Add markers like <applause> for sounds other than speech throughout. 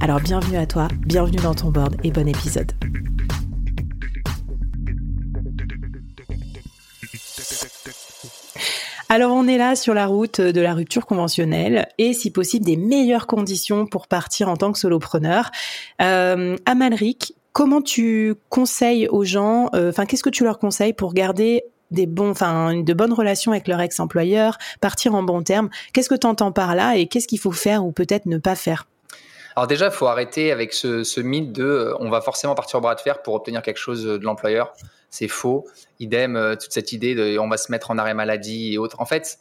Alors bienvenue à toi, bienvenue dans ton board et bon épisode. Alors on est là sur la route de la rupture conventionnelle et si possible des meilleures conditions pour partir en tant que solopreneur. Euh, Amalric, comment tu conseilles aux gens, euh, enfin qu'est-ce que tu leur conseilles pour garder des bons, enfin, de bonnes relations avec leur ex-employeur, partir en bon terme? Qu'est-ce que tu entends par là et qu'est-ce qu'il faut faire ou peut-être ne pas faire? Alors déjà, il faut arrêter avec ce, mythe de euh, on va forcément partir au bras de fer pour obtenir quelque chose de l'employeur. C'est faux. Idem, euh, toute cette idée de on va se mettre en arrêt maladie et autres. En fait,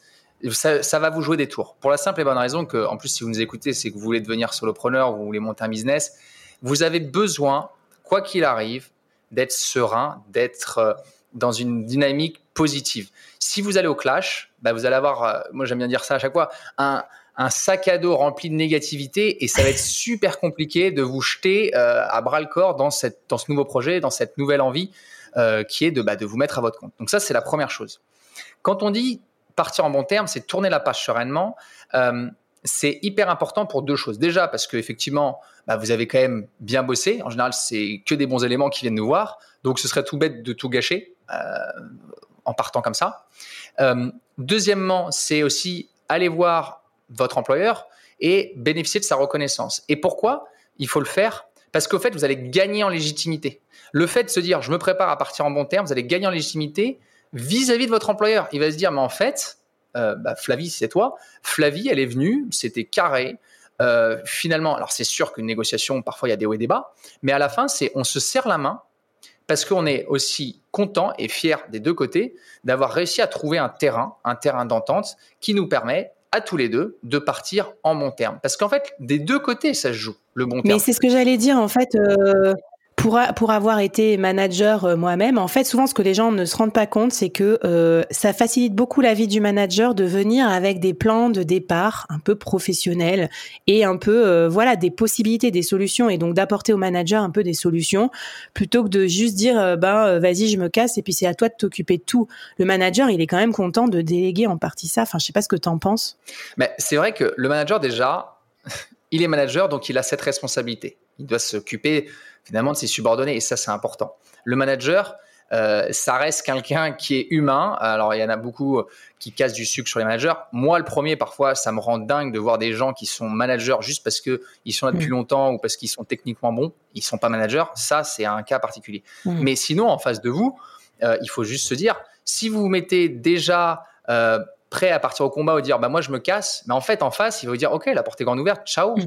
ça, va vous jouer des tours. Pour la simple et bonne raison que, en plus, si vous nous écoutez, c'est que vous voulez devenir solopreneur, vous voulez monter un business, vous avez besoin, quoi qu'il arrive, d'être serein, d'être euh, dans une dynamique positive. Si vous allez au clash, bah, vous allez avoir, moi j'aime bien dire ça à chaque fois, un, un sac à dos rempli de négativité et ça va être <laughs> super compliqué de vous jeter euh, à bras le corps dans, cette, dans ce nouveau projet, dans cette nouvelle envie euh, qui est de, bah, de vous mettre à votre compte. Donc ça, c'est la première chose. Quand on dit partir en bon terme, c'est tourner la page sereinement. Euh, c'est hyper important pour deux choses. Déjà parce que effectivement, bah, vous avez quand même bien bossé. En général, c'est que des bons éléments qui viennent nous voir. Donc, ce serait tout bête de tout gâcher en partant comme ça. deuxièmement, c'est aussi aller voir votre employeur et bénéficier de sa reconnaissance. Et pourquoi il faut le faire? Parce qu'au fait, vous allez gagner en légitimité. Le fait de se dire, je me prépare à partir en bon terme, vous allez gagner en légitimité vis-à-vis de votre employeur. Il va se dire, mais en fait, euh, bah, Flavie, c'est toi. Flavie, elle est venue, c'était carré. Euh, finalement, alors c'est sûr qu'une négociation, parfois il y a des hauts et des bas, mais à la fin, c'est on se serre la main parce qu'on est aussi content et fier des deux côtés d'avoir réussi à trouver un terrain, un terrain d'entente qui nous permet à tous les deux de partir en bon terme. Parce qu'en fait, des deux côtés, ça se joue, le bon terme. Mais c'est ce que j'allais dire, en fait. Euh, pour, avoir été manager euh, moi-même, en fait, souvent, ce que les gens ne se rendent pas compte, c'est que euh, ça facilite beaucoup la vie du manager de venir avec des plans de départ un peu professionnels et un peu, euh, voilà, des possibilités, des solutions, et donc d'apporter au manager un peu des solutions, plutôt que de juste dire, ben, vas-y, je me casse, et puis c'est à toi de t'occuper de tout. Le manager, il est quand même content de déléguer en partie ça. Enfin, je sais pas ce que tu en penses. Mais c'est vrai que le manager, déjà, <laughs> il est manager, donc il a cette responsabilité. Il doit s'occuper finalement de ses subordonnés. Et ça, c'est important. Le manager, euh, ça reste quelqu'un qui est humain. Alors, il y en a beaucoup qui cassent du sucre sur les managers. Moi, le premier, parfois, ça me rend dingue de voir des gens qui sont managers juste parce qu'ils sont là depuis mm. longtemps ou parce qu'ils sont techniquement bons. Ils sont pas managers. Ça, c'est un cas particulier. Mm. Mais sinon, en face de vous, euh, il faut juste se dire, si vous vous mettez déjà euh, prêt à partir au combat ou dire, bah, moi, je me casse, mais en fait, en face, il va vous dire, OK, la porte est grande ouverte, ciao. Mm.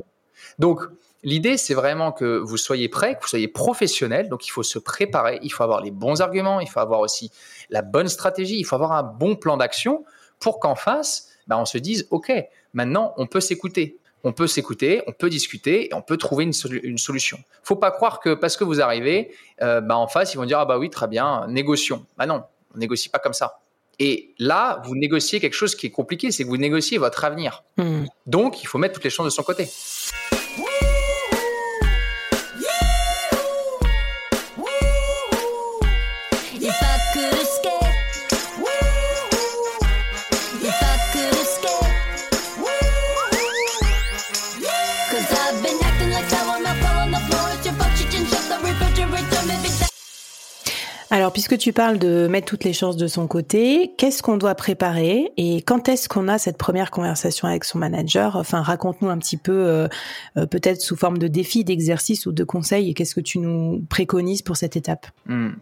Donc, L'idée, c'est vraiment que vous soyez prêt, que vous soyez professionnel. Donc, il faut se préparer, il faut avoir les bons arguments, il faut avoir aussi la bonne stratégie, il faut avoir un bon plan d'action pour qu'en face, bah, on se dise, OK, maintenant, on peut s'écouter. On peut s'écouter, on peut discuter et on peut trouver une, une solution. Faut pas croire que parce que vous arrivez, euh, bah, en face, ils vont dire, ah bah oui, très bien, négocions. Bah non, on négocie pas comme ça. Et là, vous négociez quelque chose qui est compliqué, c'est que vous négociez votre avenir. Hmm. Donc, il faut mettre toutes les chances de son côté. Alors, puisque tu parles de mettre toutes les chances de son côté, qu'est-ce qu'on doit préparer et quand est-ce qu'on a cette première conversation avec son manager? Enfin, raconte-nous un petit peu, euh, euh, peut-être sous forme de défi, d'exercice ou de conseil, et qu'est-ce que tu nous préconises pour cette étape? Hmm.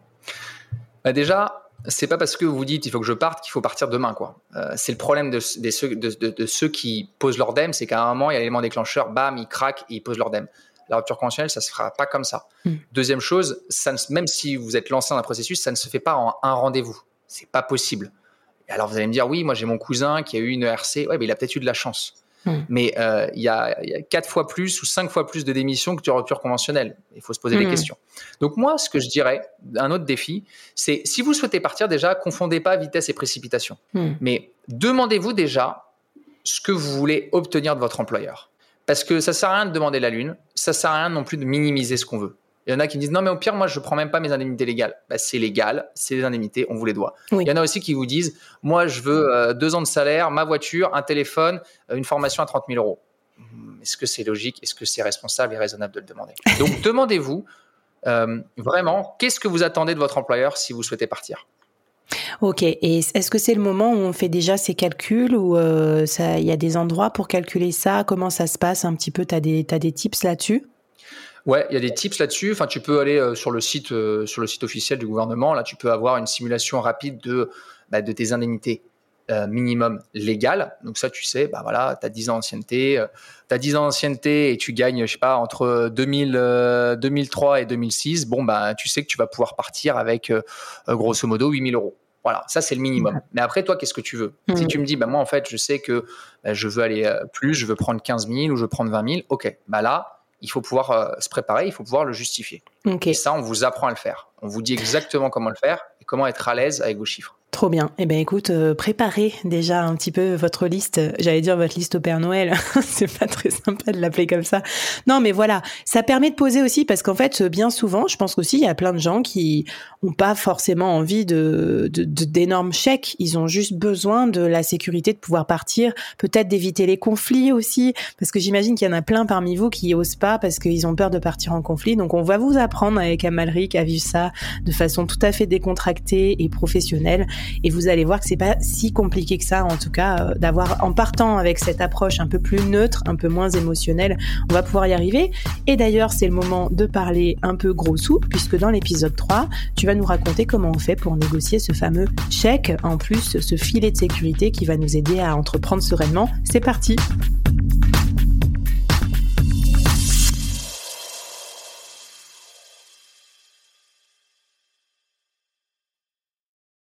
bah Déjà, c'est pas parce que vous dites il faut que je parte qu'il faut partir demain, quoi. Euh, c'est le problème de, ceux, qui posent leur DEM, c'est qu'à un moment, il y a l'élément déclencheur, bam, ils craquent et ils posent leur DEM. La rupture conventionnelle, ça se fera pas comme ça. Hmm. Deuxième chose, ça même si vous êtes lancé dans un processus, ça ne se fait pas en un rendez-vous. C'est pas possible. alors vous allez me dire, oui, moi j'ai mon cousin qui a eu une ERC. Ouais, mais il a peut-être eu de la chance. Hmm. Mais euh, il y, a, quatre fois plus ou cinq fois plus de démissions que de rupture conventionnelle. Il faut se poser des hmm. questions. Donc moi, ce que je dirais, un autre défi, c'est si vous souhaitez partir déjà, confondez pas vitesse et précipitation. Mais demandez-vous déjà ce que vous voulez obtenir de votre employeur. Parce que ça sert à rien de demander la lune, ça sert à rien non plus de minimiser ce qu'on veut. Il y en a qui disent non mais au pire moi je prends même pas mes indemnités légales. Bah, c'est légal, c'est des indemnités, on vous les doit. Il y en a aussi qui vous disent moi je veux euh, deux ans de salaire, ma voiture, un téléphone, euh, une formation à 30 000 euros. Hmm, est-ce que c'est logique? Est-ce que c'est responsable et raisonnable de le demander? <laughs> Donc demandez-vous euh, vraiment qu'est-ce que vous attendez de votre employeur si vous souhaitez partir? Ok, et est-ce que c'est le moment où on fait déjà ces calculs ou euh, il y a des endroits pour calculer ça? Comment ça se passe un petit peu? Tu as des, des tips là-dessus? Ouais, il y a des tips là-dessus. Enfin, tu peux aller euh, sur le site euh, sur le site officiel du gouvernement. Là, tu peux avoir une simulation rapide de bah, de tes indemnités minimum légales. Donc ça, tu sais, bah voilà, tu as 10 ans d'ancienneté, tu as 10 ans d'ancienneté et tu gagnes, je sais pas, entre 2000, 2003 et 2006. Bon, bah tu sais que tu vas pouvoir partir avec grosso modo 8000 euros. Voilà, ça c'est le minimum. Mais après, toi, qu'est-ce que tu veux? Si mm. tu me dis, bah, moi en fait, je sais que bah, je veux aller euh, plus, je veux prendre 15 000 ou je veux prendre 20 000, ok, bah là, il faut pouvoir euh, se préparer, il faut pouvoir le justifier. Et ça, on vous apprend à le faire. On vous dit exactement comment le faire et comment être à l'aise avec vos chiffres. Trop bien. Eh ben écoute, euh, préparez déjà un petit peu votre liste. J'allais dire votre liste au Père Noël. <laughs> c'est pas très sympa de l'appeler comme ça. Non, mais voilà, ça permet de poser aussi parce qu'en fait, bien souvent, je pense qu'aussi il y a plein de gens qui ont pas forcément envie de d'énormes chèques. Ils ont juste besoin de la sécurité de pouvoir partir, peut-être d'éviter les conflits aussi, parce que j'imagine qu'il y en a plein parmi vous qui osent pas parce qu'ils ont peur de partir en conflit. Donc on va vous apprendre avec Amalric à vivre ça de façon tout à fait décontractée et professionnelle. Et vous allez voir que c'est pas si compliqué que ça, en tout cas, euh, d'avoir, en partant avec cette approche un peu plus neutre, un peu moins émotionnelle, on va pouvoir y arriver. Et d'ailleurs, c'est le moment de parler un peu gros sous, puisque dans l'épisode 3, tu vas nous raconter comment on fait pour négocier ce fameux chèque, en plus ce filet de sécurité qui va nous aider à entreprendre sereinement. C'est parti!